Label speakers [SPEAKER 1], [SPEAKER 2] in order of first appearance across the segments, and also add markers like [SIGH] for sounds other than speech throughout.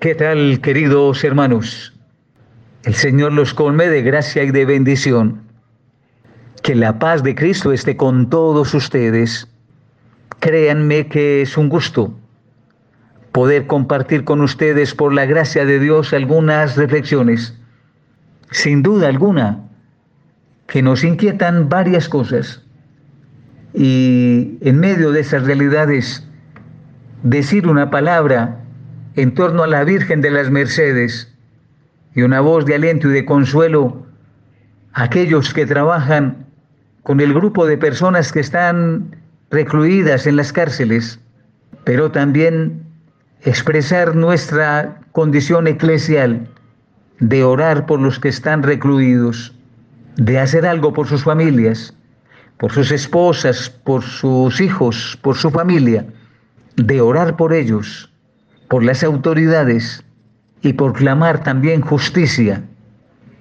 [SPEAKER 1] ¿Qué tal, queridos hermanos? El Señor los colme de gracia y de bendición. Que la paz de Cristo esté con todos ustedes. Créanme que es un gusto poder compartir con ustedes por la gracia de Dios algunas reflexiones. Sin duda alguna, que nos inquietan varias cosas. Y en medio de esas realidades, decir una palabra en torno a la Virgen de las Mercedes y una voz de aliento y de consuelo a aquellos que trabajan con el grupo de personas que están recluidas en las cárceles, pero también expresar nuestra condición eclesial de orar por los que están recluidos, de hacer algo por sus familias, por sus esposas, por sus hijos, por su familia, de orar por ellos, por las autoridades y por clamar también justicia,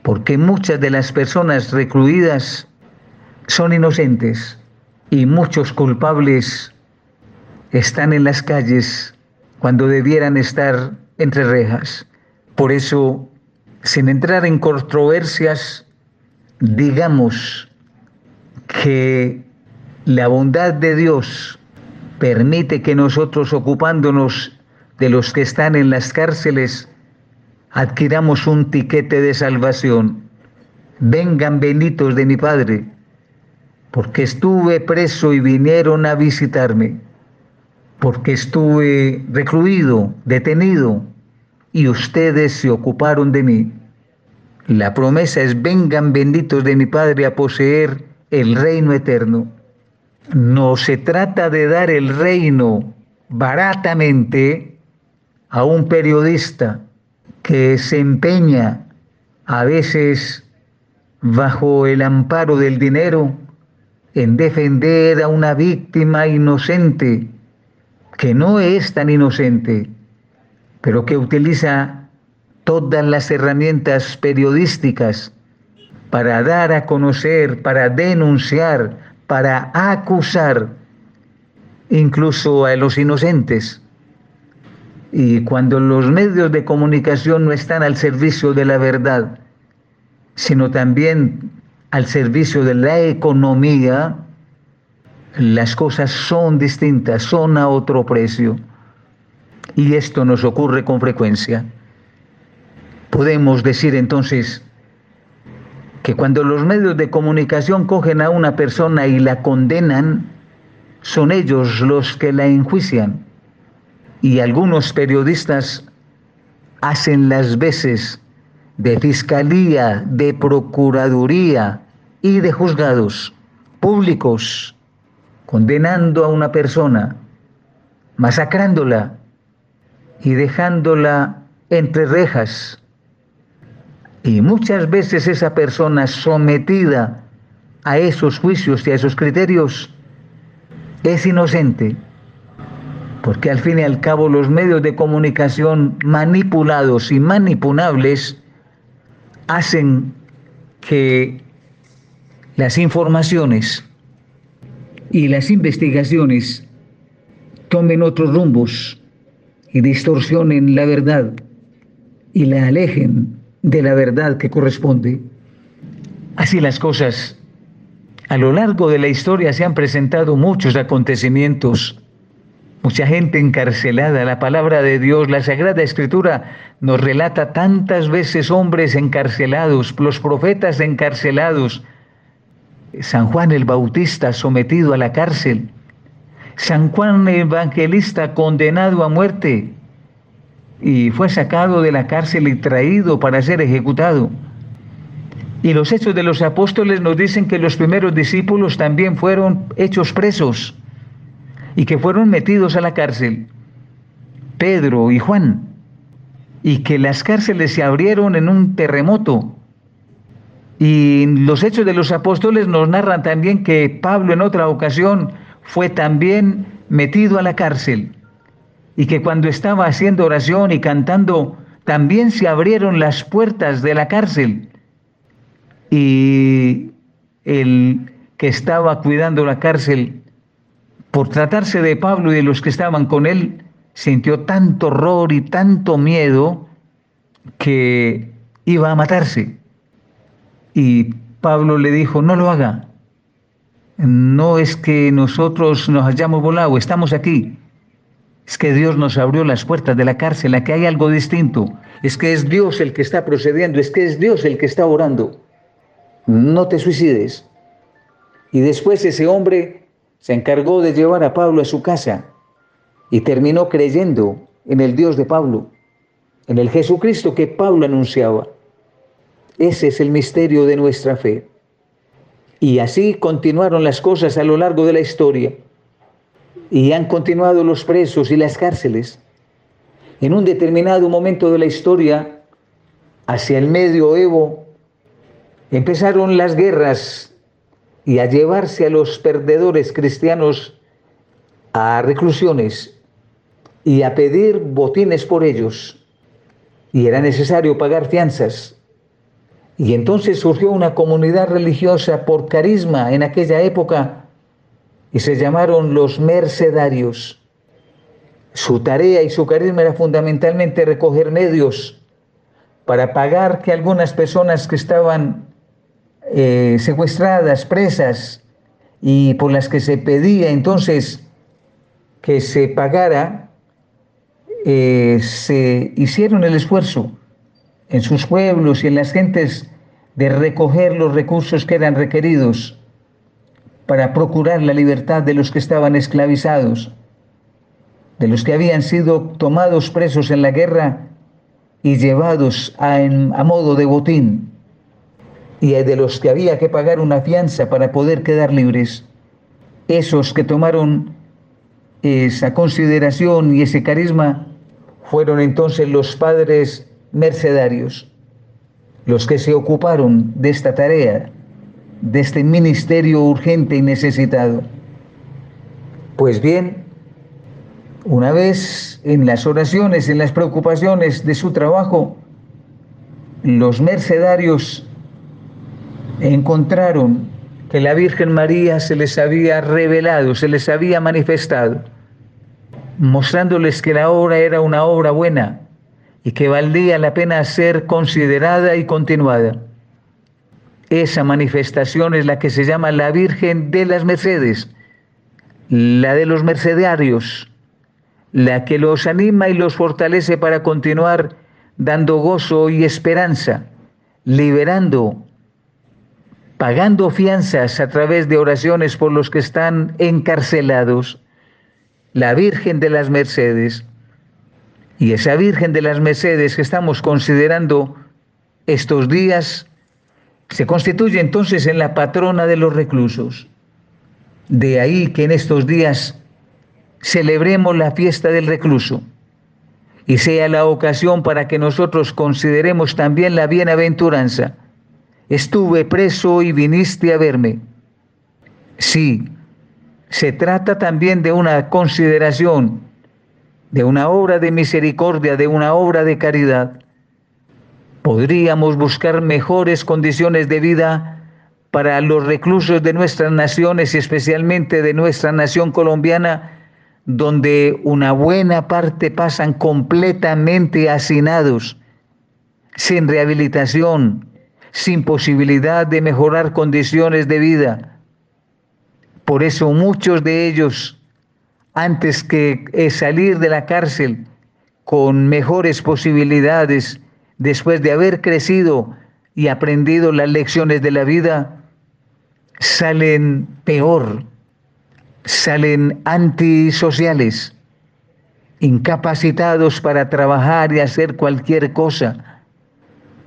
[SPEAKER 1] porque muchas de las personas recluidas son inocentes y muchos culpables están en las calles cuando debieran estar entre rejas. Por eso, sin entrar en controversias, digamos que la bondad de Dios permite que nosotros ocupándonos de los que están en las cárceles, adquiramos un tiquete de salvación. Vengan benditos de mi Padre, porque estuve preso y vinieron a visitarme, porque estuve recluido, detenido, y ustedes se ocuparon de mí. La promesa es, vengan benditos de mi Padre a poseer el reino eterno. No se trata de dar el reino baratamente, a un periodista que se empeña a veces bajo el amparo del dinero en defender a una víctima inocente que no es tan inocente, pero que utiliza todas las herramientas periodísticas para dar a conocer, para denunciar, para acusar incluso a los inocentes. Y cuando los medios de comunicación no están al servicio de la verdad, sino también al servicio de la economía, las cosas son distintas, son a otro precio. Y esto nos ocurre con frecuencia. Podemos decir entonces que cuando los medios de comunicación cogen a una persona y la condenan, son ellos los que la enjuician y algunos periodistas hacen las veces de fiscalía, de procuraduría y de juzgados públicos, condenando a una persona, masacrándola y dejándola entre rejas. Y muchas veces esa persona sometida a esos juicios y a esos criterios es inocente porque al fin y al cabo los medios de comunicación manipulados y manipulables hacen que las informaciones y las investigaciones tomen otros rumbos y distorsionen la verdad y la alejen de la verdad que corresponde. Así las cosas. A lo largo de la historia se han presentado muchos acontecimientos mucha gente encarcelada. La palabra de Dios, la Sagrada Escritura nos relata tantas veces hombres encarcelados, los profetas encarcelados, San Juan el Bautista sometido a la cárcel, San Juan el Evangelista condenado a muerte y fue sacado de la cárcel y traído para ser ejecutado. Y los hechos de los apóstoles nos dicen que los primeros discípulos también fueron hechos presos y que fueron metidos a la cárcel, Pedro y Juan, y que las cárceles se abrieron en un terremoto. Y los hechos de los apóstoles nos narran también que Pablo en otra ocasión fue también metido a la cárcel y que cuando estaba haciendo oración y cantando, también se abrieron las puertas de la cárcel. Y el que estaba cuidando la cárcel por tratarse de Pablo y de los que estaban con él, sintió tanto horror y tanto miedo que iba a matarse. Y Pablo le dijo, no lo haga. No es que nosotros nos hayamos volado, estamos aquí. Es que Dios nos abrió las puertas de la cárcel, aquí hay algo distinto. Es que es Dios el que está procediendo, es que es Dios el que está orando. No te suicides. Y después ese hombre se encargó de llevar a Pablo a su casa y terminó creyendo en el Dios de Pablo, en el Jesucristo que Pablo anunciaba. Ese es el misterio de nuestra fe. Y así continuaron las cosas a lo largo de la historia. Y han continuado los presos y las cárceles. En un determinado momento de la historia, hacia el medioevo, empezaron las guerras y a llevarse a los perdedores cristianos a reclusiones y a pedir botines por ellos. Y era necesario pagar fianzas. Y entonces surgió una comunidad religiosa por carisma en aquella época y se llamaron los mercedarios. Su tarea y su carisma era fundamentalmente recoger medios para pagar que algunas personas que estaban eh, secuestradas, presas, y por las que se pedía entonces que se pagara eh, se hicieron el esfuerzo en sus pueblos y en las gentes de recoger los recursos que eran requeridos para procurar la libertad de los que estaban esclavizados, de los que habían sido tomados presos en la guerra y llevados a, a modo de botín, y de los que había que pagar una fianza para poder quedar libres. Esos que tomaron esa consideración y ese carisma fueron entonces los padres mercedarios, los que se ocuparon de esta tarea, de este ministerio urgente y necesitado. Pues bien, una vez en las oraciones, en las preocupaciones de su trabajo, los mercedarios encontraron que la Virgen María se les había revelado, se les había manifestado mostrándoles que la obra era una obra buena y que valdría la pena ser considerada y continuada. Esa manifestación es la que se llama la Virgen de las Mercedes, la de los mercedarios, la que los anima y los fortalece para continuar dando gozo y esperanza, liberando, pagando fianzas a través de oraciones por los que están encarcelados la Virgen de las Mercedes. Y esa Virgen de las Mercedes que estamos considerando estos días se constituye entonces en la patrona de los reclusos. De ahí que en estos días celebremos la fiesta del recluso y sea la ocasión para que nosotros consideremos también la bienaventuranza. Estuve preso y viniste a verme. Sí, se trata también de una consideración, de una obra de misericordia, de una obra de caridad. Podríamos buscar mejores condiciones de vida para los reclusos de nuestras naciones y especialmente de nuestra nación colombiana, donde una buena parte pasan completamente hacinados, sin rehabilitación, sin posibilidad de mejorar condiciones de vida por eso muchos de ellos, antes que eh, salir de la cárcel con mejores posibilidades, después de haber crecido y aprendido las lecciones de la vida, salen peor, salen antisociales, incapacitados para trabajar y hacer cualquier cosa.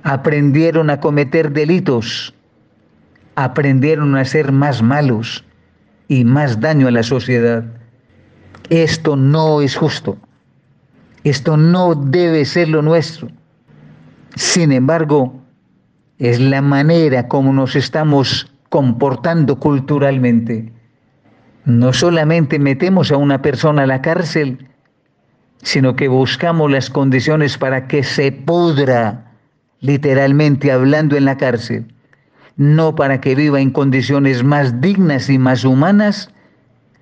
[SPEAKER 1] Aprendieron a cometer delitos, aprendieron a ser más malos y más daño a la sociedad. Esto no es justo. Esto no debe ser lo nuestro. Sin embargo, es la manera como nos estamos comportando culturalmente. No solamente metemos a una persona a la cárcel, sino que buscamos las condiciones para que se pudra, literalmente hablando en la cárcel no para que viva en condiciones más dignas y más humanas,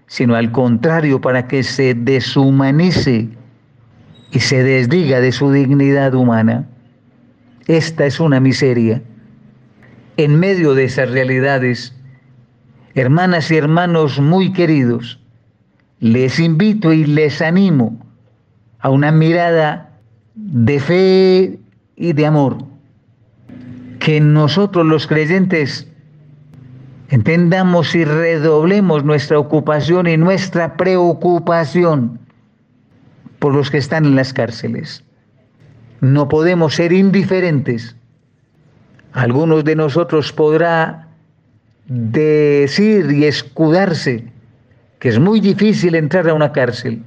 [SPEAKER 1] sino al contrario, para que se deshumanice y se desdiga de su dignidad humana. Esta es una miseria. En medio de esas realidades, hermanas y hermanos muy queridos, les invito y les animo a una mirada de fe y de amor. Que nosotros los creyentes entendamos y redoblemos nuestra ocupación y nuestra preocupación por los que están en las cárceles. No podemos ser indiferentes. Algunos de nosotros podrá decir y escudarse que es muy difícil entrar a una cárcel,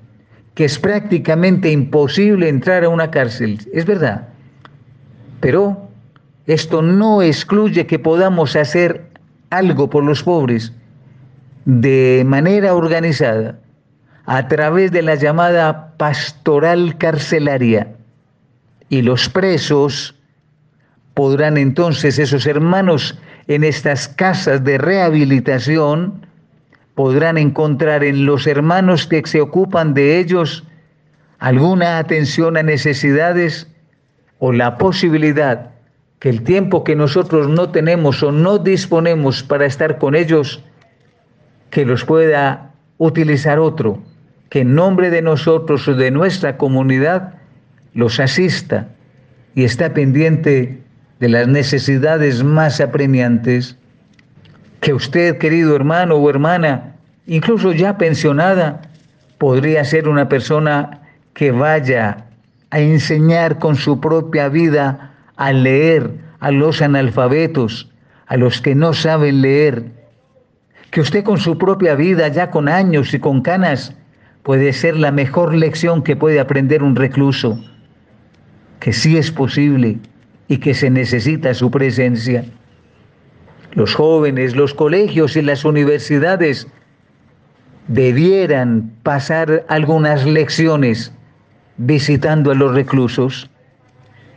[SPEAKER 1] que es prácticamente imposible entrar a una cárcel. Es verdad. Pero esto no excluye que podamos hacer algo por los pobres de manera organizada a través de la llamada pastoral carcelaria. Y los presos podrán entonces, esos hermanos en estas casas de rehabilitación, podrán encontrar en los hermanos que se ocupan de ellos alguna atención a necesidades o la posibilidad que el tiempo que nosotros no tenemos o no disponemos para estar con ellos, que los pueda utilizar otro, que en nombre de nosotros o de nuestra comunidad los asista y está pendiente de las necesidades más apremiantes, que usted, querido hermano o hermana, incluso ya pensionada, podría ser una persona que vaya a enseñar con su propia vida a leer a los analfabetos, a los que no saben leer, que usted con su propia vida, ya con años y con canas, puede ser la mejor lección que puede aprender un recluso, que sí es posible y que se necesita su presencia. Los jóvenes, los colegios y las universidades debieran pasar algunas lecciones visitando a los reclusos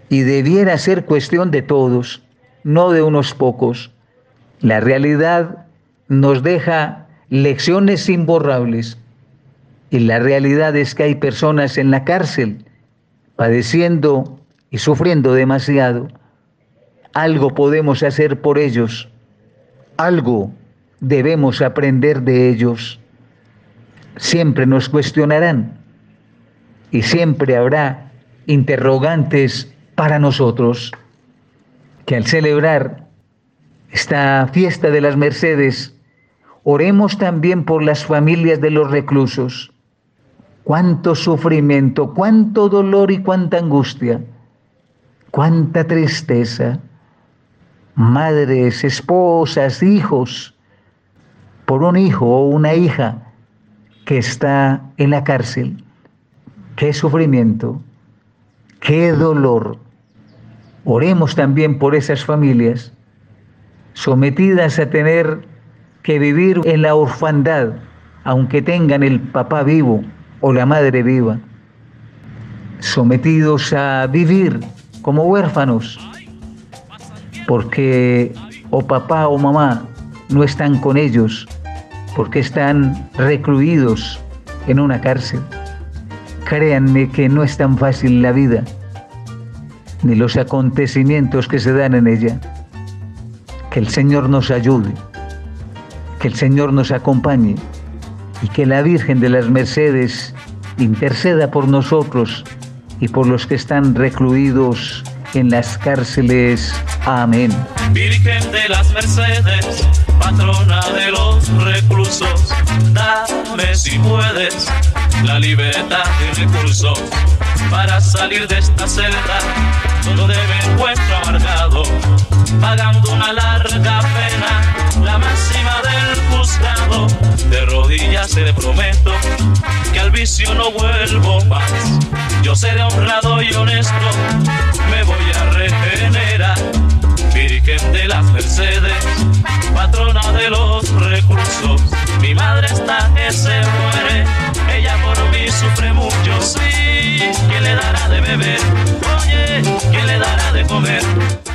[SPEAKER 1] y debiera ser cuestión de todos, no de unos pocos. La realidad nos deja lecciones imborrables y la realidad es que hay personas en la cárcel padeciendo y sufriendo demasiado. Algo podemos hacer por ellos, algo debemos aprender de ellos. Siempre nos cuestionarán y siempre habrá interrogantes para nosotros que al celebrar esta fiesta de las Mercedes, oremos también por las familias de los reclusos. Cuánto sufrimiento, cuánto dolor y cuánta angustia, cuánta tristeza. Madres, esposas, hijos, por un hijo o una hija que está en la cárcel. Qué sufrimiento, qué dolor. Oremos también por esas familias sometidas a tener que vivir en la orfandad, aunque tengan el papá vivo o la madre viva, sometidos a vivir como huérfanos, porque o papá o mamá no están con ellos, porque están recluidos en una cárcel. Créanme que no es tan fácil la vida ni los acontecimientos que se dan en ella. Que el Señor nos ayude, que el Señor nos acompañe y que la Virgen de las Mercedes interceda por nosotros y por los que están recluidos en las cárceles. Amén.
[SPEAKER 2] Virgen de las Mercedes, patrona de los reclusos, dame si puedes la libertad y recursos para salir de esta celda donde me encuentro amargado, pagando una larga pena, la máxima del juzgado. De rodillas te prometo que al vicio no vuelvo más. Yo seré honrado y honesto, me voy a regenerar. Virgen de las Mercedes, patrona de los recursos, mi madre está que se muere, ella por mí sufre mucho, sí, ¿quién le dará de beber? Oye, ¿quién le dará de comer?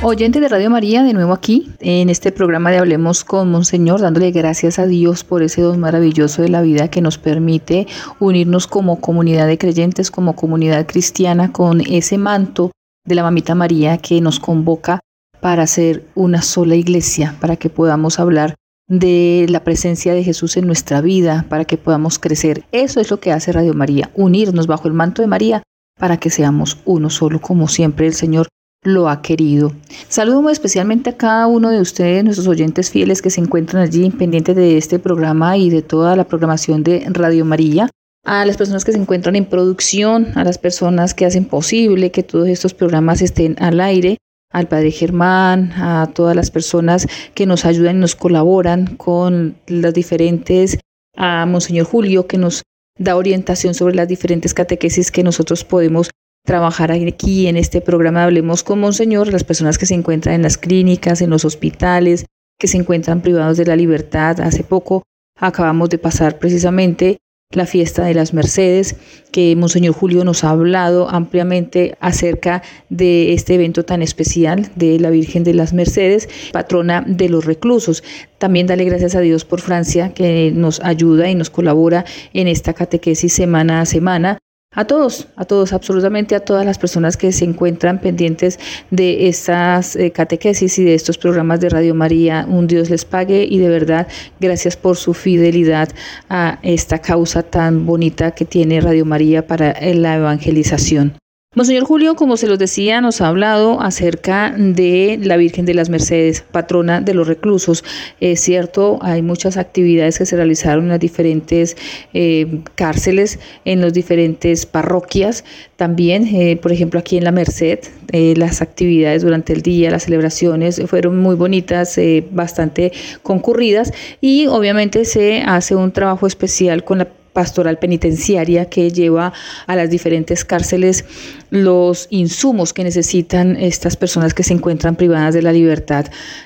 [SPEAKER 3] Oyentes de Radio María, de nuevo aquí en este programa de Hablemos con Monseñor, dándole gracias a Dios por ese don maravilloso de la vida que nos permite unirnos como comunidad de creyentes, como comunidad cristiana, con ese manto de la Mamita María que nos convoca para ser una sola iglesia, para que podamos hablar de la presencia de Jesús en nuestra vida, para que podamos crecer. Eso es lo que hace Radio María, unirnos bajo el manto de María para que seamos uno solo, como siempre el Señor lo ha querido. Saludo muy especialmente a cada uno de ustedes, nuestros oyentes fieles que se encuentran allí pendientes de este programa y de toda la programación de Radio María, a las personas que se encuentran en producción, a las personas que hacen posible que todos estos programas estén al aire, al Padre Germán, a todas las personas que nos ayudan y nos colaboran con las diferentes, a Monseñor Julio que nos da orientación sobre las diferentes catequesis que nosotros podemos trabajar aquí en este programa Hablemos con Monseñor, las personas que se encuentran en las clínicas, en los hospitales, que se encuentran privados de la libertad. Hace poco acabamos de pasar precisamente la fiesta de las Mercedes, que Monseñor Julio nos ha hablado ampliamente acerca de este evento tan especial de la Virgen de las Mercedes, patrona de los reclusos. También dale gracias a Dios por Francia, que nos ayuda y nos colabora en esta catequesis semana a semana a todos, a todos, absolutamente a todas las personas que se encuentran pendientes de estas eh, catequesis y de estos programas de Radio María. Un Dios les pague y de verdad gracias por su fidelidad a esta causa tan bonita que tiene Radio María para la evangelización. Monseñor Julio, como se los decía, nos ha hablado acerca de la Virgen de las Mercedes, patrona de los reclusos. Es cierto, hay muchas actividades que se realizaron en las diferentes eh, cárceles, en las diferentes parroquias. También, eh, por ejemplo, aquí en la Merced, eh, las actividades durante el día, las celebraciones fueron muy bonitas, bastante concurridas y obviamente se hace un trabajo especial con la pastoral penitenciaria que lleva a las diferentes cárceles los insumos que necesitan estas personas que se encuentran privadas de la libertad.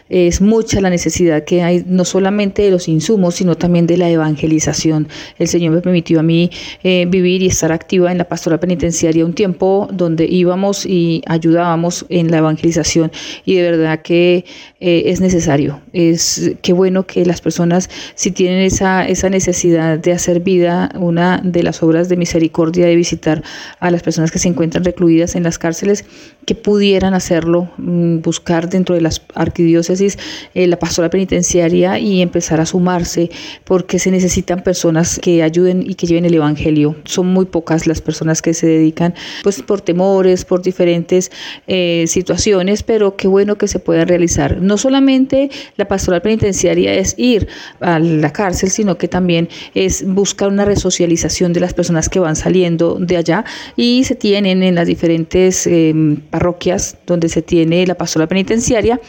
[SPEAKER 3] Es mucha la necesidad que hay, no solamente de los insumos, sino también de la evangelización. El Señor me permitió a mí eh, vivir y estar activa en la pastoral penitenciaria un tiempo donde íbamos y ayudábamos en la evangelización y de verdad que eh, es necesario. Es qué bueno que las personas, si tienen esa, esa necesidad de hacer vida, una de las obras de misericordia de visitar a las personas que se encuentran recluidas en las cárceles, que pudieran hacerlo, mm, buscar dentro de las arquidiócesis eh, la pastoral penitenciaria y empezar a sumarse, porque se necesitan personas que ayuden y que lleven el Evangelio. Son muy pocas las personas que se dedican, pues por temores, por diferentes eh, situaciones, pero qué bueno que se pueda realizar. No solamente la pastoral penitenciaria es ir a la cárcel, sino que también es buscar una resocialización de las personas que van saliendo de allá y se tienen en las diferentes eh, parroquias donde se tiene la pastoral penitenciaria,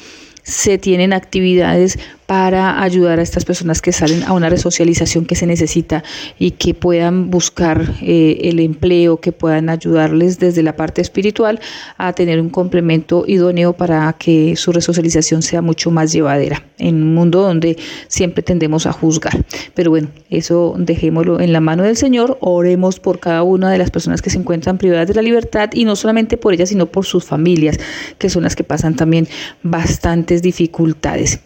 [SPEAKER 3] se tienen actividades para ayudar a estas personas que salen a una resocialización que se necesita y que puedan buscar eh, el empleo, que puedan ayudarles desde la parte espiritual a tener un complemento idóneo para que su resocialización sea mucho más llevadera en un mundo donde siempre tendemos a juzgar. Pero bueno, eso dejémoslo en la mano del Señor, oremos por cada una de las personas que se encuentran privadas de la libertad y no solamente por ellas, sino por sus familias, que son las que pasan también bastantes dificultades.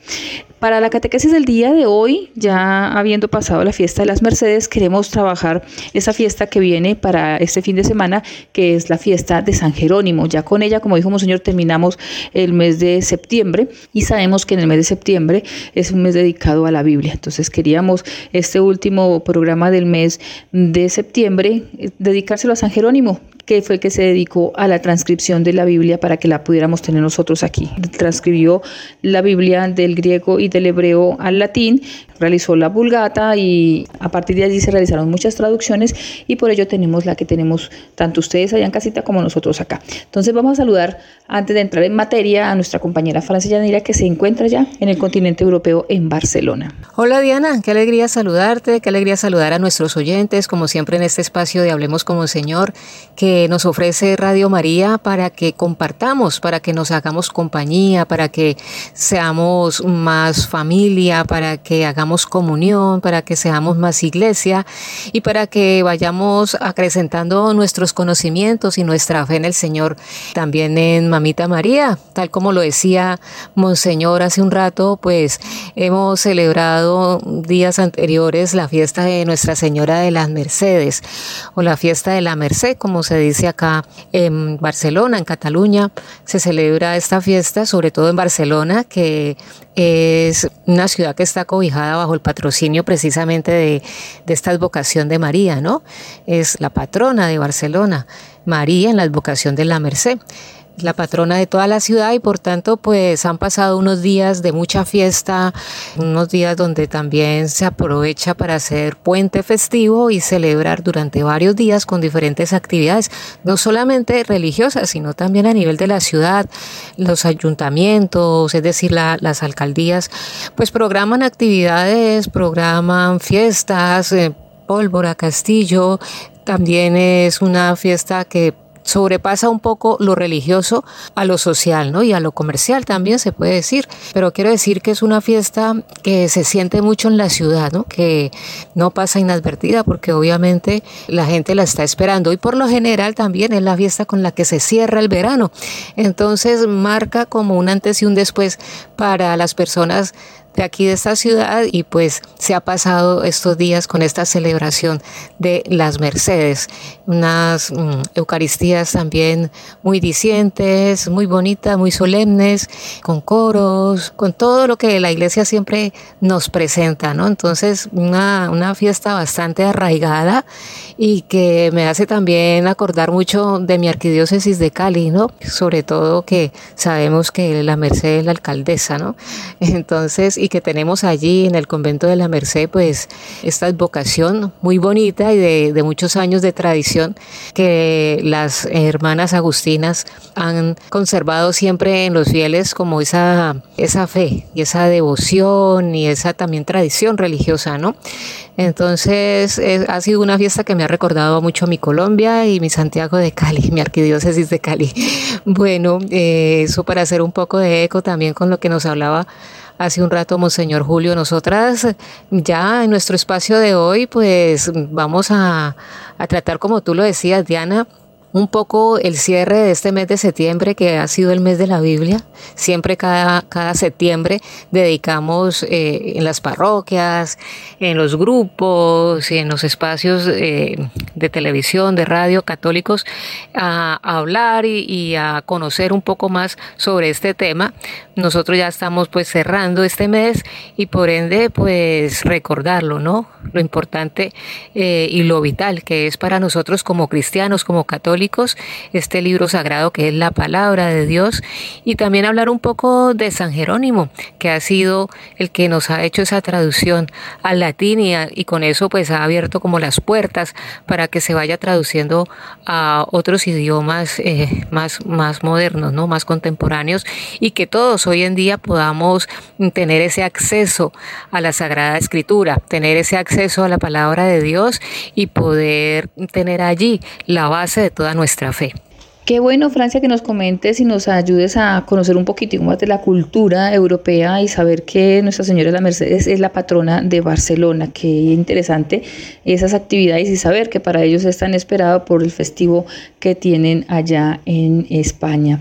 [SPEAKER 3] Para la catequesis del día de hoy, ya habiendo pasado la fiesta de las Mercedes, queremos trabajar esa fiesta que viene para este fin de semana, que es la fiesta de San Jerónimo. Ya con ella, como dijo Monseñor, terminamos el mes de septiembre y sabemos que en el mes de septiembre es un mes dedicado a la Biblia. Entonces queríamos este último programa del mes de septiembre eh, dedicárselo a San Jerónimo, que fue el que se dedicó a la transcripción de la Biblia para que la pudiéramos tener nosotros aquí. Transcribió la Biblia del griego y del hebreo al latín, realizó la vulgata y a partir de allí se realizaron muchas traducciones y por ello tenemos la que tenemos tanto ustedes allá en casita como nosotros acá. Entonces vamos a saludar antes de entrar en materia a nuestra compañera Francia Yanira que se encuentra ya en el continente europeo en Barcelona.
[SPEAKER 4] Hola Diana, qué alegría saludarte, qué alegría saludar a nuestros oyentes como siempre en este espacio de Hablemos como Señor que que nos ofrece Radio María para que compartamos, para que nos hagamos compañía, para que seamos más familia, para que hagamos comunión, para que seamos más iglesia y para que vayamos acrecentando nuestros conocimientos y nuestra fe en el Señor. También en Mamita María, tal como lo decía Monseñor hace un rato, pues hemos celebrado días anteriores la fiesta de Nuestra Señora de las Mercedes o la fiesta de la Merced, como se dice acá en Barcelona, en Cataluña. Se celebra esta fiesta, sobre todo en Barcelona, que es una ciudad que está cobijada bajo el patrocinio precisamente de, de esta advocación de María, ¿no? Es la patrona de Barcelona, María en la advocación de la Merced la patrona de toda la ciudad y por tanto pues han pasado unos días de mucha fiesta, unos días donde también se aprovecha para hacer puente festivo y celebrar durante varios días con diferentes actividades, no solamente religiosas, sino también a nivel de la ciudad, los ayuntamientos, es decir, las alcaldías, pues programan actividades, programan fiestas, eh, pólvora, castillo, también es una fiesta que sobrepasa un poco lo religioso a lo social, ¿no? Y a lo comercial también se puede decir. Pero quiero decir que es una fiesta que se siente mucho en la ciudad, ¿no? Que no pasa inadvertida porque obviamente la gente la está esperando. Y por lo general también es la fiesta con la que se cierra el verano. Entonces marca como un antes y un después para las personas de aquí de esta ciudad y pues se ha pasado estos días con esta celebración de las Mercedes, unas mm, Eucaristías también muy dicientes, muy bonitas, muy solemnes, con coros, con todo lo que la iglesia siempre nos presenta, ¿no? Entonces una, una fiesta bastante arraigada y que me hace también acordar mucho de mi arquidiócesis de Cali, ¿no? Sobre todo que sabemos que la Merced es la alcaldesa, ¿no? [LAUGHS] Entonces, y que tenemos allí en el convento de la Merced, pues esta advocación muy bonita y de, muchos años de tradición que las hermanas agustinas han conservado siempre en los fieles como esa, esa fe y esa devoción y esa también tradición religiosa, ¿no? Entonces ha sido una fiesta que me ha recordado mucho a mi Colombia y mi Santiago de Cali, mi arquidiócesis de Cali. [LAUGHS] Bueno, eh, eso para hacer un poco de eco también con lo que nos hablaba hace un rato Monseñor Julio. Nosotras ya en nuestro espacio de hoy pues vamos a, tratar como tú lo decías Diana un poco el cierre de este mes de septiembre, que ha sido el mes de la Biblia. Siempre cada, cada septiembre dedicamos eh, en las parroquias, en los grupos y en los espacios eh, de televisión, de radio católicos, a, hablar y, a conocer un poco más sobre este tema. Nosotros ya estamos pues cerrando este mes y por ende pues recordarlo, ¿no? Lo importante eh, y lo vital que es para nosotros como cristianos, como católicos, este libro sagrado que es la palabra de Dios, y también hablar un poco de San Jerónimo, que ha sido el que nos ha hecho esa traducción al latín y, con eso pues ha abierto como las puertas para que se vaya traduciendo a otros idiomas eh, más, más modernos, ¿no? más contemporáneos, y que todos hoy en día podamos tener ese acceso a la Sagrada Escritura, tener ese acceso a la palabra de Dios y poder tener allí la base de toda nuestra fe.
[SPEAKER 3] Qué bueno, Francia, que nos comentes y nos ayudes a conocer un poquitito más de la cultura europea y saber que Nuestra Señora de la Mercedes es la patrona de Barcelona. Qué interesante esas actividades y saber que para ellos están esperados por el festivo que tienen allá en España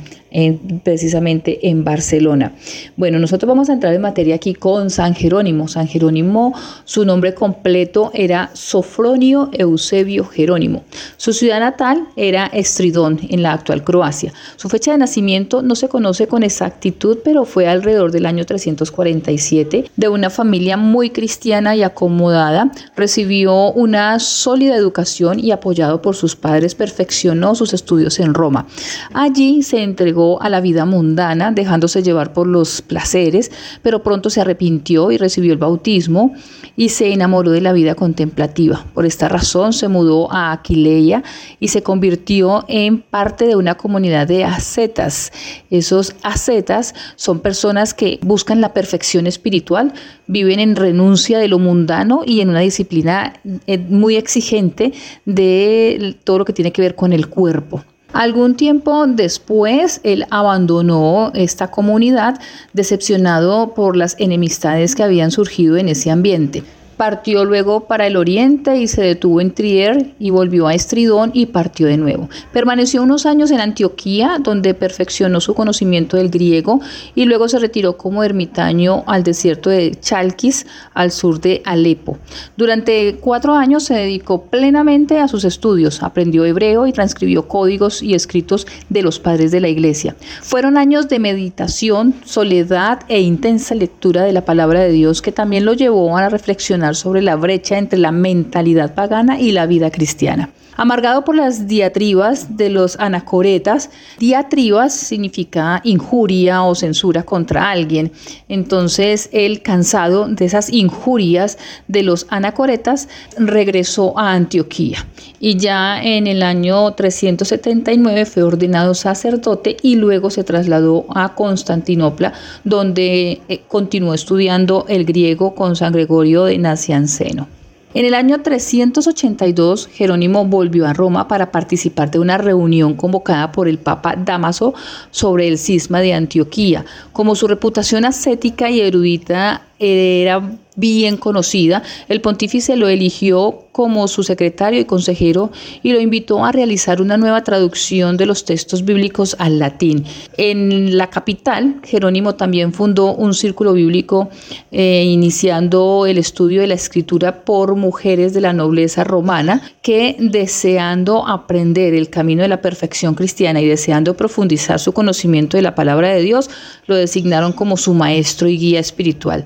[SPEAKER 3] precisamente en Barcelona. Bueno, nosotros vamos a entrar en materia aquí con San Jerónimo. San Jerónimo, su nombre completo era Sofronio Eusebio Jerónimo. Su ciudad natal era Estridón, en la actual Croacia. Su fecha de nacimiento no se conoce con exactitud, pero fue alrededor del año 347. De una familia muy cristiana y acomodada, recibió una sólida educación y apoyado por sus padres, perfeccionó sus estudios en Roma. Allí se entregó a la vida mundana, dejándose llevar por los placeres, pero pronto se arrepintió y recibió el bautismo y se enamoró de la vida contemplativa. Por esta razón se mudó a Aquileia y se convirtió en parte de una comunidad de ascetas. Esos ascetas son personas que buscan la perfección espiritual, viven en renuncia de lo mundano y en una disciplina eh, muy exigente de todo lo que tiene que ver con el cuerpo. Algún tiempo después, él abandonó esta comunidad decepcionado por las enemistades que habían surgido en ese ambiente. Partió luego para el oriente y se detuvo en Trier y volvió a Estridón y partió de nuevo. Permaneció unos años en Antioquía, donde perfeccionó su conocimiento del griego y luego se retiró como ermitaño al desierto de Chalkis, al sur de Alepo. Durante cuatro años se dedicó plenamente a sus estudios, aprendió hebreo y transcribió códigos y escritos de los padres de la iglesia. Fueron años de meditación, soledad e intensa lectura de la palabra de Dios que también lo llevó a reflexionar sobre la brecha entre la mentalidad pagana y la vida cristiana. Amargado por las diatribas de los anacoretas, diatribas significa injuria o censura contra alguien. Entonces él, cansado de esas injurias de los anacoretas, regresó a Antioquía y ya en el año 379 fue ordenado sacerdote y luego se trasladó a Constantinopla, donde eh, continuó estudiando el griego con San Gregorio de Nacianceno. En el año 382, Jerónimo volvió a Roma para participar de una reunión convocada por el Papa Damaso sobre el cisma de Antioquía. Como su reputación ascética y erudita era bien conocida, el pontífice lo eligió como su secretario y consejero y lo invitó a realizar una nueva traducción de los textos bíblicos al latín. En la capital, Jerónimo también fundó un círculo bíblico eh, iniciando el estudio de la escritura por mujeres de la nobleza romana que deseando aprender el camino de la perfección cristiana y deseando profundizar su conocimiento de la palabra de Dios, lo designaron como su maestro y guía espiritual.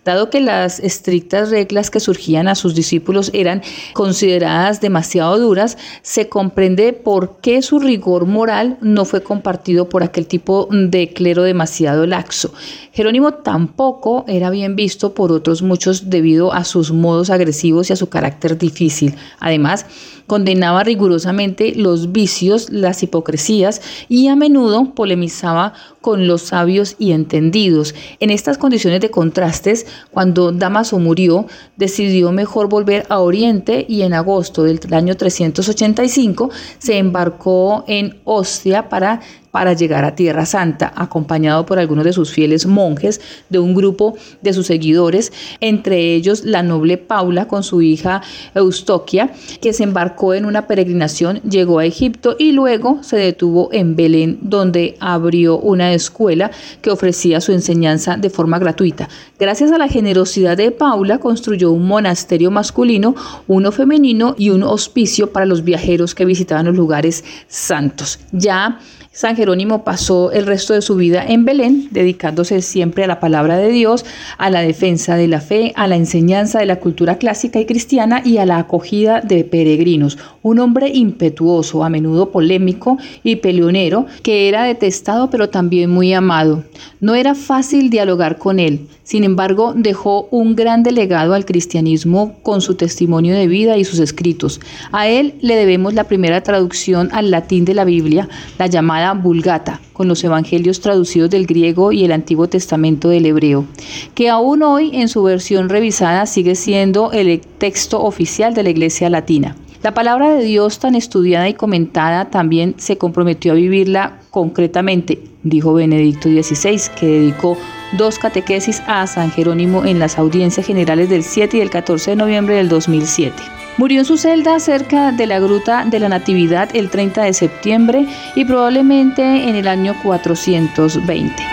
[SPEAKER 3] Dado que las estrictas reglas que surgían a sus discípulos eran consideradas demasiado duras, se comprende por qué su rigor moral no fue compartido por aquel tipo de clero demasiado laxo. Jerónimo tampoco era bien visto por otros muchos debido a sus modos agresivos y a su carácter difícil. Además, condenaba rigurosamente los vicios, las hipocresías y a menudo polemizaba con los sabios y entendidos. En estas condiciones de contrastes, cuando Damaso murió, decidió mejor volver a Oriente y en agosto del año 385 se embarcó en Ostia para para llegar a Tierra Santa, acompañado por algunos de sus fieles monjes de un grupo de sus seguidores, entre ellos la noble Paula con su hija Eustoquia, que se embarcó en una peregrinación, llegó a Egipto y luego se detuvo en Belén, donde abrió una escuela que ofrecía su enseñanza de forma gratuita. Gracias a la generosidad de Paula, construyó un monasterio masculino, uno femenino y un hospicio para los viajeros que visitaban los lugares santos. Ya San Jerónimo pasó el resto de su vida en Belén, dedicándose siempre a la palabra de Dios, a la defensa de la fe, a la enseñanza de la cultura clásica y cristiana y a la acogida de peregrinos. Un hombre impetuoso, a menudo polémico y peleonero, que era detestado pero también muy amado. No era fácil dialogar con él. Sin embargo, dejó un gran delegado al cristianismo con su testimonio de vida y sus escritos. A él le debemos la primera traducción al latín de la Biblia, la llamada Vulgata, con los evangelios traducidos del griego y el Antiguo Testamento del hebreo, que aún hoy en su versión revisada sigue siendo el texto oficial de la Iglesia Latina. La palabra de Dios tan estudiada y comentada también se comprometió a vivirla concretamente, dijo Benedicto XVI, que dedicó dos catequesis a San Jerónimo en las audiencias generales del 7 y el 14 de noviembre del 2007. Murió en su celda cerca de la Gruta de la Natividad el 30 de septiembre y probablemente en el año 420.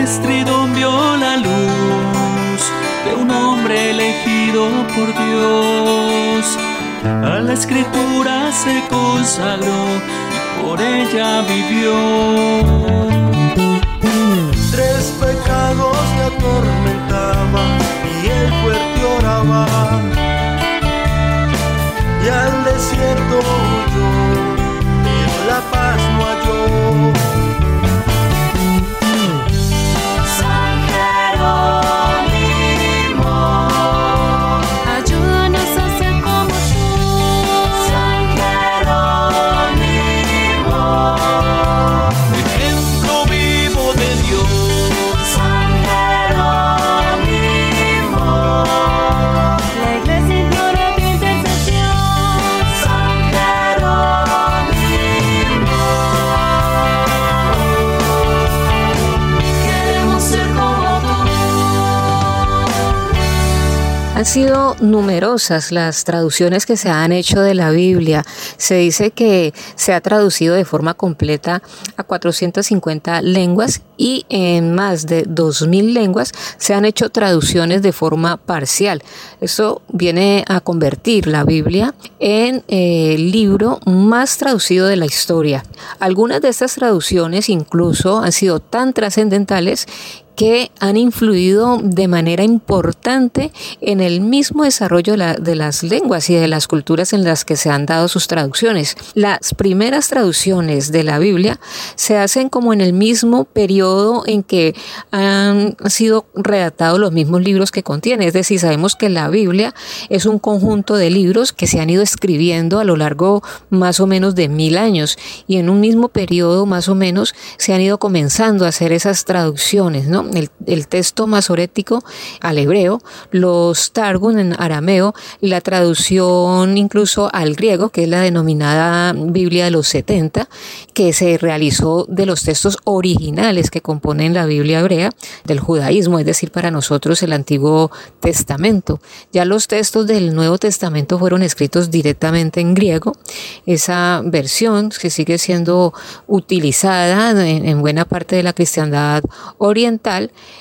[SPEAKER 2] Estridón vio la luz de un hombre elegido por Dios. A la escritura se consagró y por ella vivió.
[SPEAKER 5] Tres pecados le atormentaban y el fuerte oraba. Y al desierto
[SPEAKER 4] sido numerosas las traducciones que se han hecho de la Biblia. Se dice que se ha traducido de forma completa a 450 lenguas y en más de 2.000 lenguas se han hecho traducciones de forma parcial. Eso viene a convertir la Biblia en eh, el libro más traducido de la historia. Algunas de estas traducciones incluso han sido tan trascendentales que han influido de manera importante en el mismo desarrollo de las lenguas y de las culturas en las que se han dado sus traducciones. Las primeras traducciones de la Biblia se hacen como en el mismo periodo en que han sido redactados los mismos libros que contiene. Es decir, sabemos que la Biblia es un conjunto de libros que se han ido escribiendo a lo largo más o menos de mil años y en un mismo periodo más o menos se han ido comenzando a hacer esas traducciones, ¿no? El, texto masorético al hebreo, los Targum en arameo la traducción incluso al griego, que es la denominada Biblia de los 70, que se realizó de los textos originales que componen la Biblia hebrea del judaísmo, es decir, para nosotros el Antiguo Testamento. Ya los textos del Nuevo Testamento fueron escritos directamente en griego. Esa versión que sigue siendo utilizada en buena parte de la cristiandad oriental,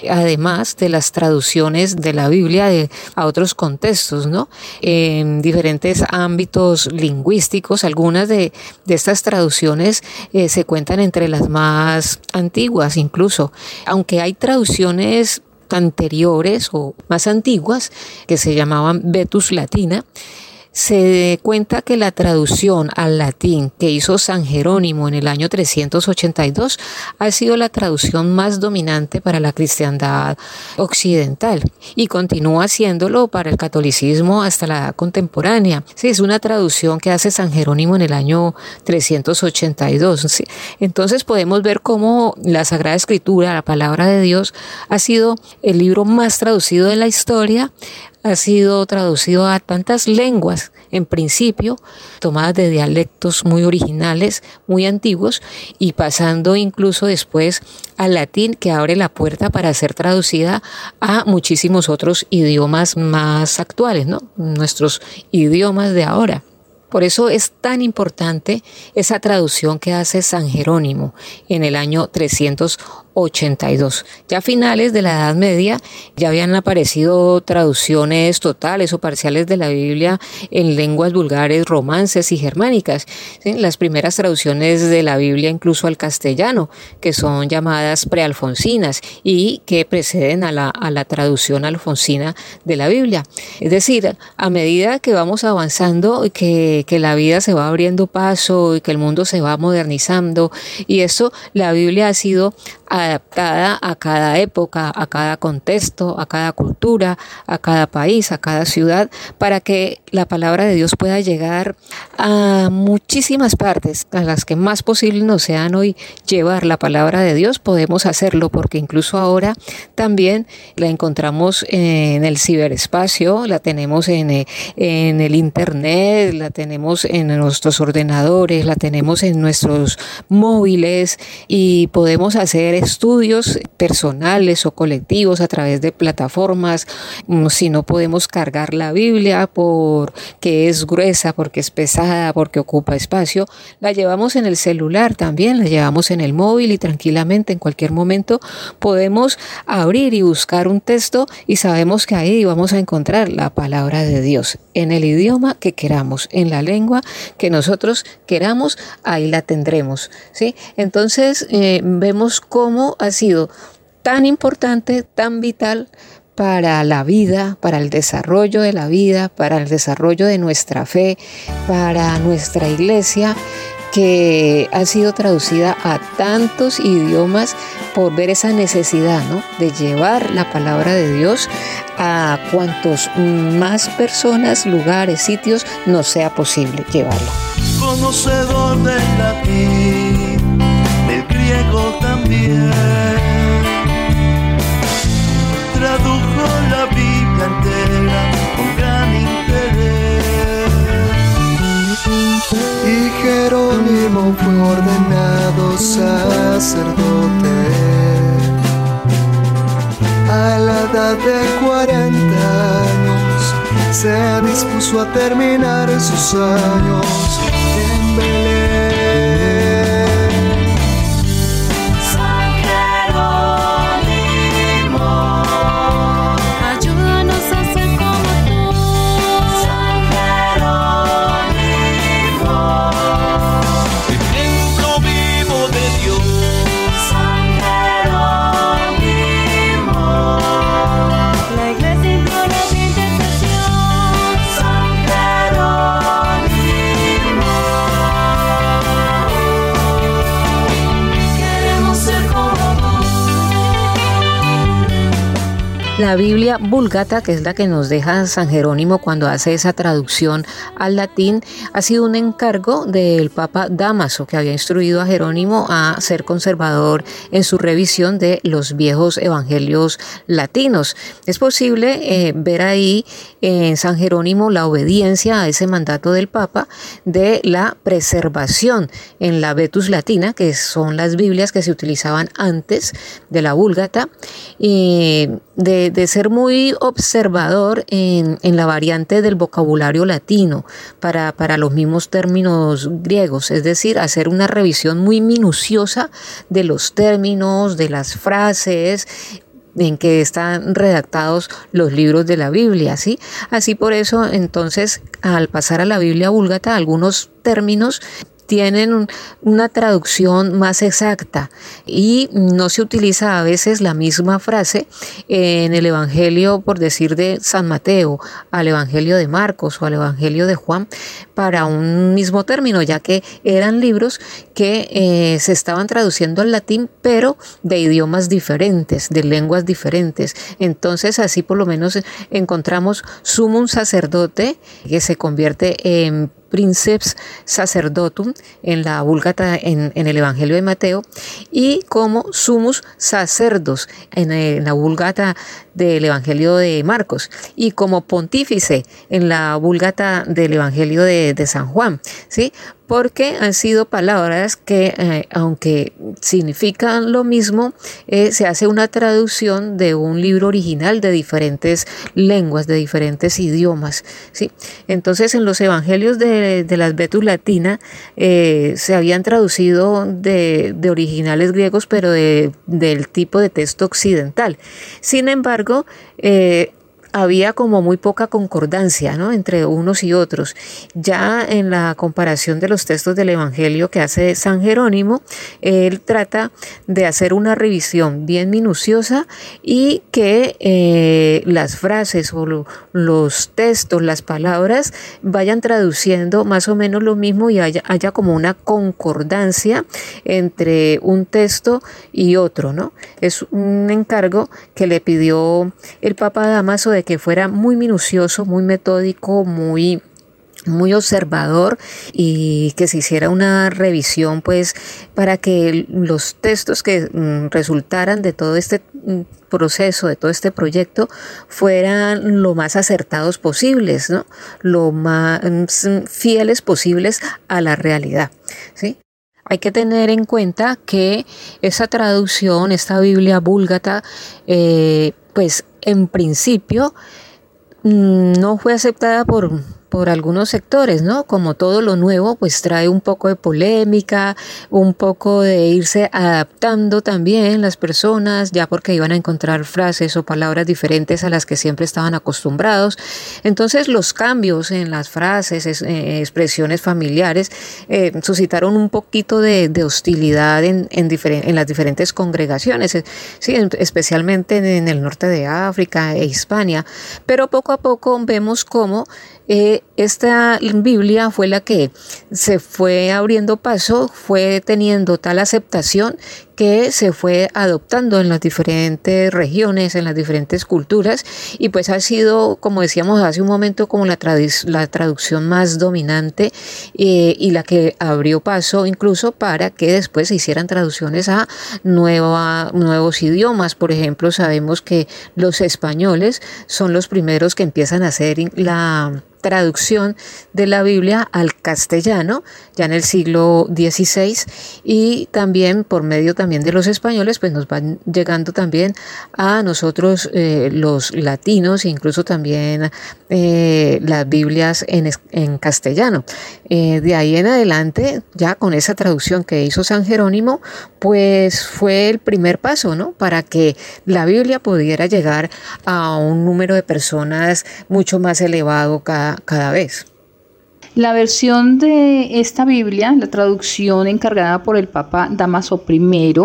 [SPEAKER 4] además de las traducciones de la Biblia a otros contextos, ¿no? En diferentes ámbitos lingüísticos, algunas de, estas traducciones eh, se cuentan entre las más antiguas incluso, aunque hay traducciones anteriores o más antiguas que se llamaban Vetus Latina, se cuenta que la traducción al latín que hizo San Jerónimo en el año 382 ha sido la traducción más dominante para la cristiandad occidental y continúa haciéndolo para el catolicismo hasta la edad contemporánea. Sí, es una traducción que hace San Jerónimo en el año 382. Entonces podemos ver cómo la Sagrada Escritura, la palabra de Dios, ha sido el libro más traducido de la historia, ha sido traducido a tantas lenguas, en principio, tomadas de dialectos muy originales, muy antiguos, y pasando incluso después al latín, que abre la puerta para ser traducida a muchísimos otros idiomas más actuales, ¿no? Nuestros idiomas de ahora. Por eso es tan importante esa traducción que hace San Jerónimo en el año 300 82. Ya a finales de la Edad Media ya habían aparecido traducciones totales o parciales de la Biblia en lenguas vulgares, romances y germánicas. Las primeras traducciones de la Biblia incluso al castellano, que son llamadas prealfonsinas y que preceden a la, a la traducción alfonsina de la Biblia. Es decir, a medida que vamos avanzando, que, que la vida se va abriendo paso y que el mundo se va modernizando, y eso la Biblia ha sido adaptada a cada época, a cada contexto, a cada cultura, a cada país, a cada ciudad, para que la palabra de Dios pueda llegar a muchísimas partes, a las que más posible nos sean hoy llevar la palabra de Dios, podemos hacerlo, porque incluso ahora también la encontramos en el ciberespacio, la tenemos en, en el Internet, la tenemos en nuestros ordenadores, la tenemos en nuestros móviles y podemos hacer estudios personales o colectivos a través de plataformas, mm, si no podemos cargar la Biblia porque es gruesa, porque es pesada, porque ocupa espacio, la llevamos en el celular también, la llevamos en el móvil y tranquilamente en cualquier momento podemos abrir y buscar un texto y sabemos que ahí vamos a encontrar la palabra de Dios en el idioma que queramos, en la lengua que nosotros queramos, ahí la tendremos. ¿sí? Entonces eh, vemos cómo ha sido tan importante, tan vital para la vida, para el desarrollo de la vida, para el desarrollo de nuestra fe, para nuestra iglesia, que ha sido traducida a tantos idiomas por ver esa necesidad de llevar la palabra de Dios a cuantos más personas, lugares, sitios nos sea posible llevarla.
[SPEAKER 5] Conocedor del latín, griego tradujo la Biblia entera con gran interés. Y Jerónimo fue ordenado sacerdote. A la edad de 40 años se dispuso a terminar sus años
[SPEAKER 6] La
[SPEAKER 4] Biblia Vulgata, que es la que nos deja San Jerónimo cuando hace esa traducción al latín, ha sido un encargo del Papa Damaso, que había instruido a Jerónimo a ser conservador en su revisión de los viejos evangelios latinos. Es posible eh, ver ahí en San Jerónimo la obediencia a ese mandato del Papa de la preservación en la Vetus Latina, que son las Biblias que se utilizaban antes de la Vulgata, y de, de ser muy observador en, en la variante del vocabulario latino para, para los mismos términos griegos, es decir, hacer una revisión muy minuciosa de los términos, de las frases, en que están redactados los libros de la Biblia, ¿sí? Así por eso, entonces, al pasar a la Biblia búlgata, algunos términos tienen un- una traducción más exacta y no se utiliza a veces la misma frase en el Evangelio, por decir, de San Mateo, al Evangelio de Marcos o al Evangelio de Juan, para un mismo término, ya que eran libros que eh, se estaban traduciendo al latín, pero de idiomas diferentes, de lenguas diferentes. Entonces, así por lo menos encontramos sumum sacerdote, que se convierte en princeps sacerdotum en la vulgata en, el Evangelio de Mateo y como sumus sacerdos en, en la vulgata del Evangelio de Marcos y como pontífice en la vulgata del Evangelio de, de San Juan, ¿sí? Porque han sido palabras que, eh, aunque significan lo mismo, eh, se hace una traducción de un libro original de diferentes lenguas, de diferentes idiomas, ¿sí? Entonces, en los evangelios de, de las Betus Latina eh, se habían traducido de, originales griegos, pero de, del tipo de texto occidental. Sin embargo, había como muy poca concordancia ¿no? entre unos y otros. Ya en la comparación de los textos del Evangelio que hace San Jerónimo, él trata de hacer una revisión bien minuciosa y que eh, las frases o lo- los textos, las palabras vayan traduciendo más o menos lo mismo y haya, haya como una concordancia entre un texto y otro, ¿no? Es un encargo que le pidió el Papa Damaso de que fuera muy minucioso, muy metódico, muy muy observador y que se hiciera una revisión pues para que los textos que mm, resultaran de todo este mm, proceso, de todo este proyecto, fueran lo más acertados posibles, ¿no? Lo más mm, fieles posibles a la realidad, ¿sí? Hay que tener en cuenta que esa traducción, esta Biblia búlgata, eh, pues en principio mm, no fue aceptada por, por algunos sectores, ¿no? Como todo lo nuevo, pues trae un poco de polémica, un poco de irse adaptando también las personas, ya porque iban a encontrar frases o palabras diferentes a las que siempre estaban acostumbrados. Entonces los cambios en las frases, es- eh, expresiones familiares, eh, suscitaron un poquito de, hostilidad en, en, las diferentes congregaciones, eh, sí, en- especialmente en, en el norte de África e Hispania. Pero poco a poco vemos cómo eh, esta Biblia fue la que se fue abriendo paso, fue teniendo tal aceptación que se fue adoptando en las diferentes regiones, en las diferentes culturas, y pues ha sido, como decíamos hace un momento, como la, tradi- la traducción más dominante eh, y la que abrió paso incluso para que después se hicieran traducciones a nueva, nuevos idiomas. Por ejemplo, sabemos que los españoles son los primeros que empiezan a hacer la traducción de la Biblia al castellano, ya en el siglo XVI, y también por medio también de los españoles, pues nos van llegando también a nosotros eh, los latinos, incluso también eh, las Biblias en, en castellano. Eh, de ahí en adelante, ya con esa traducción que hizo San Jerónimo, pues fue el primer paso, ¿no? Para que la Biblia pudiera llegar a un número de personas mucho más elevado cada, cada vez.
[SPEAKER 3] La versión de esta Biblia, la traducción encargada por el Papa Damaso I,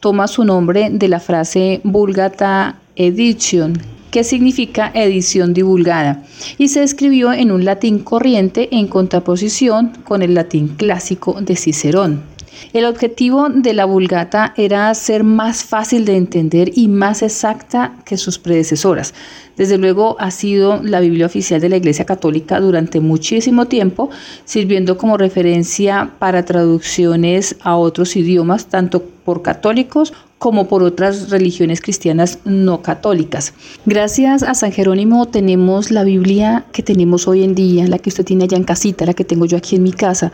[SPEAKER 3] toma su nombre de la frase Vulgata Edition, que significa edición divulgada, y se escribió en un latín corriente en contraposición con el latín clásico de Cicerón. El objetivo de la Vulgata era ser más fácil de entender y más exacta que sus predecesoras. Desde luego ha sido la Biblia oficial de la Iglesia Católica durante muchísimo tiempo, sirviendo como referencia para traducciones a otros idiomas, tanto por católicos como por otras religiones cristianas no católicas. Gracias a San Jerónimo tenemos la Biblia que tenemos hoy en día, la que usted tiene allá en casita, la que tengo yo aquí en mi casa.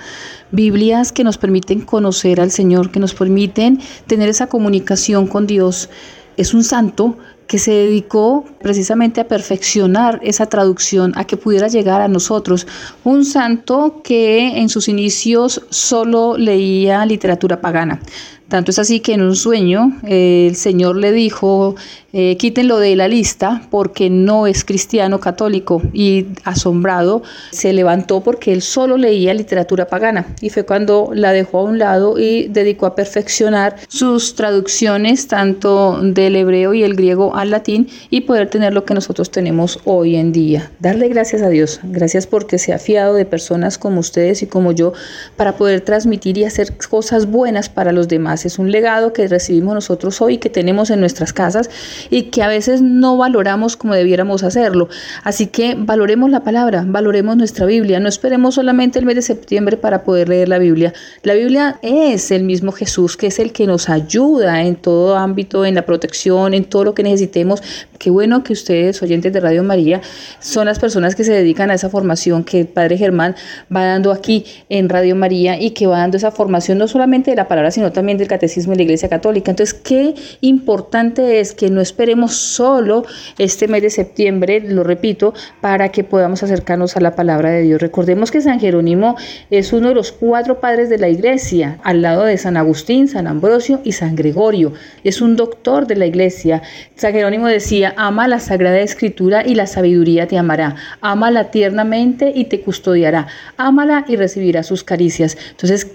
[SPEAKER 3] Biblias que nos permiten conocer al Señor, que nos permiten tener esa comunicación con Dios. Es un santo que se dedicó precisamente a perfeccionar esa traducción, a que pudiera llegar a nosotros. Un santo que en sus inicios solo leía literatura pagana. Tanto es así que en un sueño eh, el Señor le dijo, eh, quítenlo de la lista porque no es cristiano católico. Y asombrado se levantó porque él solo leía literatura pagana. Y fue cuando la dejó a un lado y dedicó a perfeccionar sus traducciones tanto del hebreo y el griego al latín y poder tener lo que nosotros tenemos hoy en día. Darle gracias a Dios. Gracias porque se ha fiado de personas como ustedes y como yo para poder transmitir y hacer cosas buenas para los demás. Es un legado que recibimos nosotros hoy, que tenemos en nuestras casas y que a veces no valoramos como debiéramos hacerlo. Así que valoremos la palabra, valoremos nuestra Biblia. No esperemos solamente el mes de septiembre para poder leer la Biblia. La Biblia es el mismo Jesús, que es el que nos ayuda en todo ámbito, en la protección, en todo lo que necesitemos. Qué bueno que ustedes, oyentes de Radio María, son las personas que se dedican a esa formación que el Padre Germán va dando aquí en Radio María y que va dando esa formación no solamente de la palabra, sino también del catecismo de la Iglesia Católica. Entonces, qué importante es que no esperemos solo este mes de septiembre, lo repito, para que podamos acercarnos a la palabra de Dios. Recordemos que San Jerónimo es uno de los cuatro padres de la Iglesia, al lado de San Agustín, San Ambrosio y San Gregorio. Es un doctor de la Iglesia. San Jerónimo decía, ama la Sagrada Escritura y la sabiduría te amará. Ámala tiernamente y te custodiará. Ámala y recibirá sus caricias. Entonces,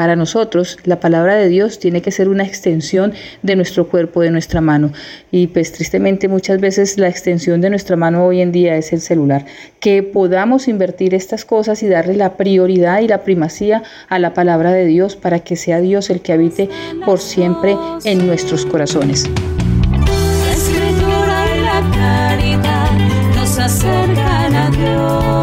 [SPEAKER 3] para nosotros, la palabra de Dios tiene que ser una extensión de nuestro cuerpo, de nuestra mano. Y pues tristemente muchas veces la extensión de nuestra mano hoy en día es el celular. Que podamos invertir estas cosas y darle la prioridad y la primacía a la palabra de Dios para que sea Dios el que habite por siempre en nuestros corazones.
[SPEAKER 6] Acercan a Dios.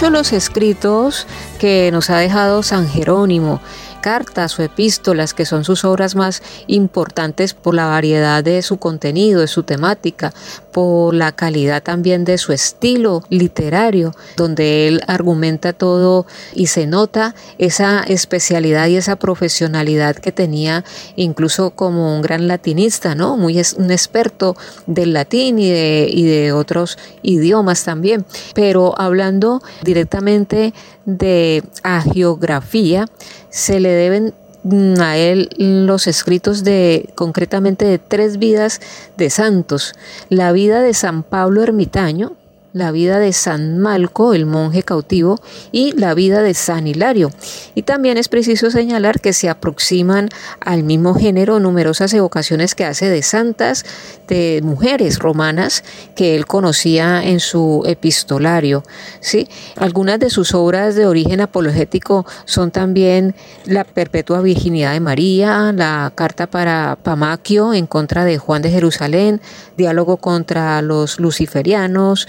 [SPEAKER 4] Los escritos que nos ha dejado San Jerónimo, cartas o epístolas que son sus obras más importantes por la variedad de su contenido, de su temática, por la calidad también de su estilo literario, donde él argumenta todo y se nota esa especialidad y esa profesionalidad que tenía incluso como un gran latinista, ¿no? Muy es, un experto del latín y de, y de otros idiomas también. Pero hablando directamente de agiografía, se le deben a él los escritos de concretamente de tres vidas de santos. La vida de San Pablo Ermitaño, la vida de San Malco, el monje cautivo, y la vida de San Hilario. Y también es preciso señalar que se aproximan al mismo género numerosas evocaciones que hace de santas, de mujeres romanas que él conocía en su epistolario. ¿sí? Algunas de sus obras de origen apologético son también La perpetua virginidad de María, la carta para Pamaquio en contra de Juan de Jerusalén, diálogo contra los luciferianos,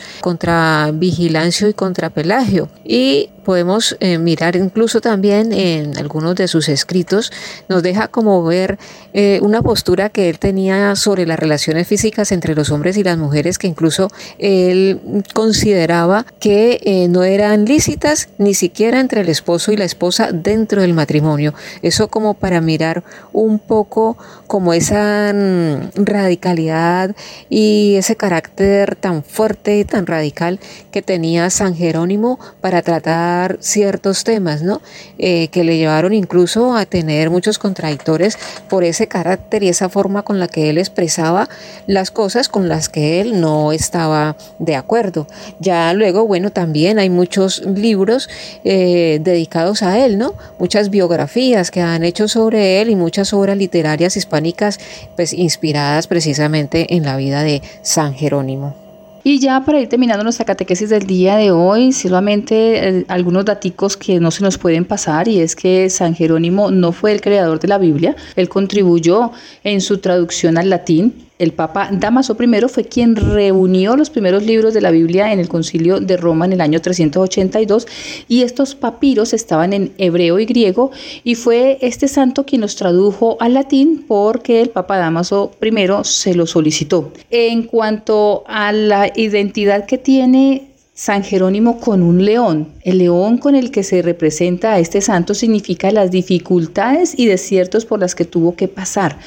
[SPEAKER 4] Vigilancio y contra Pelagio. Y podemos eh, mirar incluso también en algunos de sus escritos, nos deja como ver eh, una postura que él tenía sobre las relaciones físicas entre los hombres y las mujeres, que incluso él consideraba que eh, no eran lícitas ni siquiera entre el esposo y la esposa dentro del matrimonio. Eso como para mirar un poco como esa mm, radicalidad y ese carácter tan fuerte y tan radical que tenía San Jerónimo para tratar ciertos temas, ¿no? Eh, que le llevaron incluso a tener muchos contradictores por ese carácter y esa forma con la que él expresaba las cosas con las que él no estaba de acuerdo. Ya luego, bueno, también hay muchos libros eh, dedicados a él, ¿no? Muchas biografías que han hecho sobre él y muchas obras literarias hispánicas, pues inspiradas precisamente en la vida de San Jerónimo.
[SPEAKER 3] Y ya para ir terminando nuestra catequesis del día de hoy, solamente eh, algunos daticos que no se nos pueden pasar y es que San Jerónimo no fue el creador de la Biblia, él contribuyó en su traducción al latín, el Papa Damaso I fue quien reunió los primeros libros de la Biblia en el Concilio de Roma en el año 382 y estos papiros estaban en hebreo y griego y fue este santo quien los tradujo al latín porque el Papa Damaso I se lo solicitó. En cuanto a la identidad que tiene San Jerónimo con un león. El león con el que se representa a este santo significa las dificultades y desiertos por las que tuvo que pasar.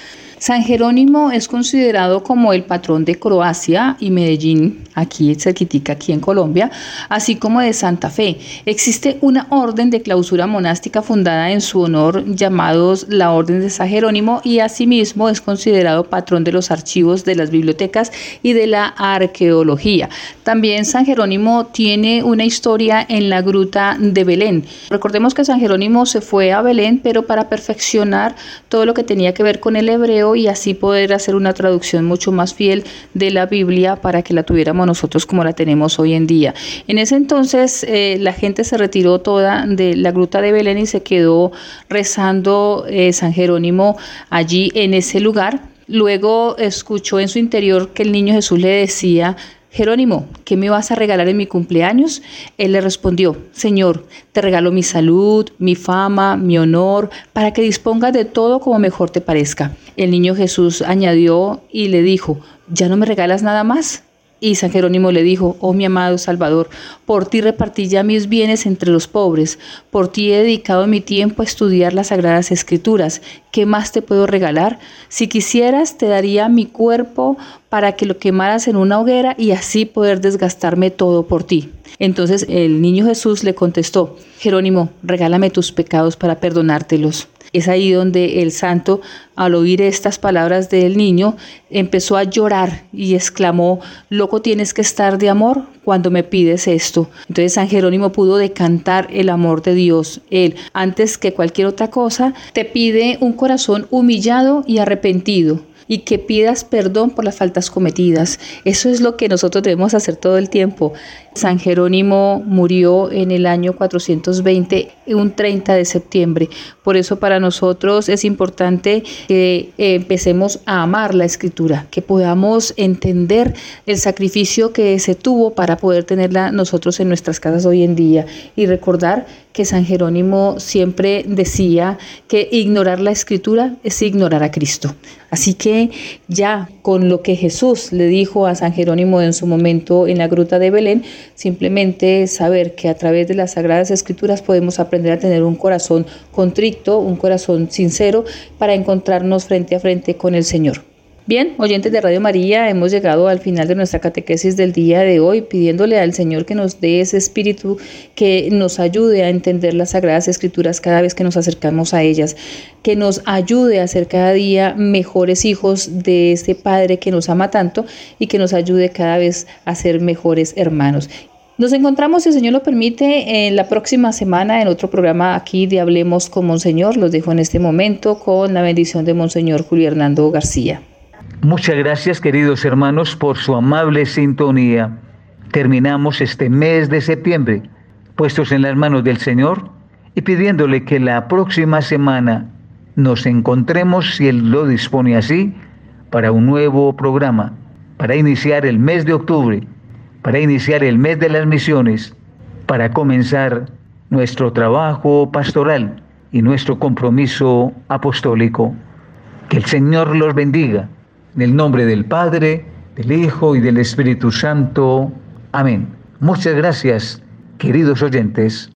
[SPEAKER 3] San Jerónimo es considerado como el patrón de Croacia y Medellín, aquí cerquitica, aquí en Colombia, así como de Santa Fe. Existe una orden de clausura monástica fundada en su honor llamados la Orden de San Jerónimo y asimismo es considerado patrón de los archivos de las bibliotecas y de la arqueología. También San Jerónimo tiene una historia en la gruta de Belén. Recordemos que San Jerónimo se fue a Belén, pero para perfeccionar todo lo que tenía que ver con el y así poder hacer una traducción mucho más fiel de la Biblia para que la tuviéramos nosotros como la tenemos hoy en día. En ese entonces eh, la gente se retiró toda de la gruta de Belén y se quedó rezando eh, San Jerónimo allí en ese lugar. Luego escuchó en su interior que el niño Jesús le decía, Jerónimo, ¿qué me vas a regalar en mi cumpleaños? Él le respondió, Señor, te regalo mi salud, mi fama, mi honor, para que dispongas de todo como mejor te parezca. El niño Jesús añadió y le dijo, ¿ya no me regalas nada más? Y San Jerónimo le dijo, oh mi amado Salvador, por ti repartí ya mis bienes entre los pobres, por ti he dedicado mi tiempo a estudiar las sagradas escrituras. ¿Qué más te puedo regalar? Si quisieras, te daría mi cuerpo para que lo quemaras en una hoguera y así poder desgastarme todo por ti. Entonces el niño Jesús le contestó, Jerónimo, regálame tus pecados para perdonártelos. Es ahí donde el santo, al oír estas palabras del niño, empezó a llorar y exclamó, loco tienes que estar de amor cuando me pides esto. Entonces San Jerónimo pudo decantar el amor de Dios. Él, antes que cualquier otra cosa, te pide un corazón humillado y arrepentido y que pidas perdón por las faltas cometidas. Eso es lo que nosotros debemos hacer todo el tiempo. San Jerónimo murió en el año 420, un 30 de septiembre. Por eso para nosotros es importante que empecemos a amar la escritura, que podamos entender el sacrificio que se tuvo para poder tenerla nosotros en nuestras casas hoy en día y recordar que San Jerónimo siempre decía que ignorar la escritura es ignorar a Cristo. Así que ya con lo que Jesús le dijo a San Jerónimo en su momento en la gruta de Belén, simplemente saber que a través de las sagradas escrituras podemos aprender a tener un corazón contrito, un corazón sincero para encontrarnos frente a frente con el Señor. Bien, oyentes de Radio María, hemos llegado al final de nuestra catequesis del día de hoy, pidiéndole al Señor que nos dé ese espíritu que nos ayude a entender las Sagradas Escrituras cada vez que nos acercamos a ellas, que nos ayude a ser cada día mejores hijos de este Padre que nos ama tanto y que nos ayude cada vez a ser mejores hermanos. Nos encontramos, si el Señor lo permite, en la próxima semana en otro programa aquí de Hablemos con Monseñor. Los dejo en este momento con la bendición de Monseñor Julio Hernando García.
[SPEAKER 1] Muchas gracias queridos hermanos por su amable sintonía. Terminamos este mes de septiembre puestos en las manos del Señor y pidiéndole que la próxima semana nos encontremos, si Él lo dispone así, para un nuevo programa, para iniciar el mes de octubre, para iniciar el mes de las misiones, para comenzar nuestro trabajo pastoral y nuestro compromiso apostólico. Que el Señor los bendiga. En el nombre del Padre, del Hijo y del Espíritu Santo. Amén. Muchas gracias, queridos oyentes.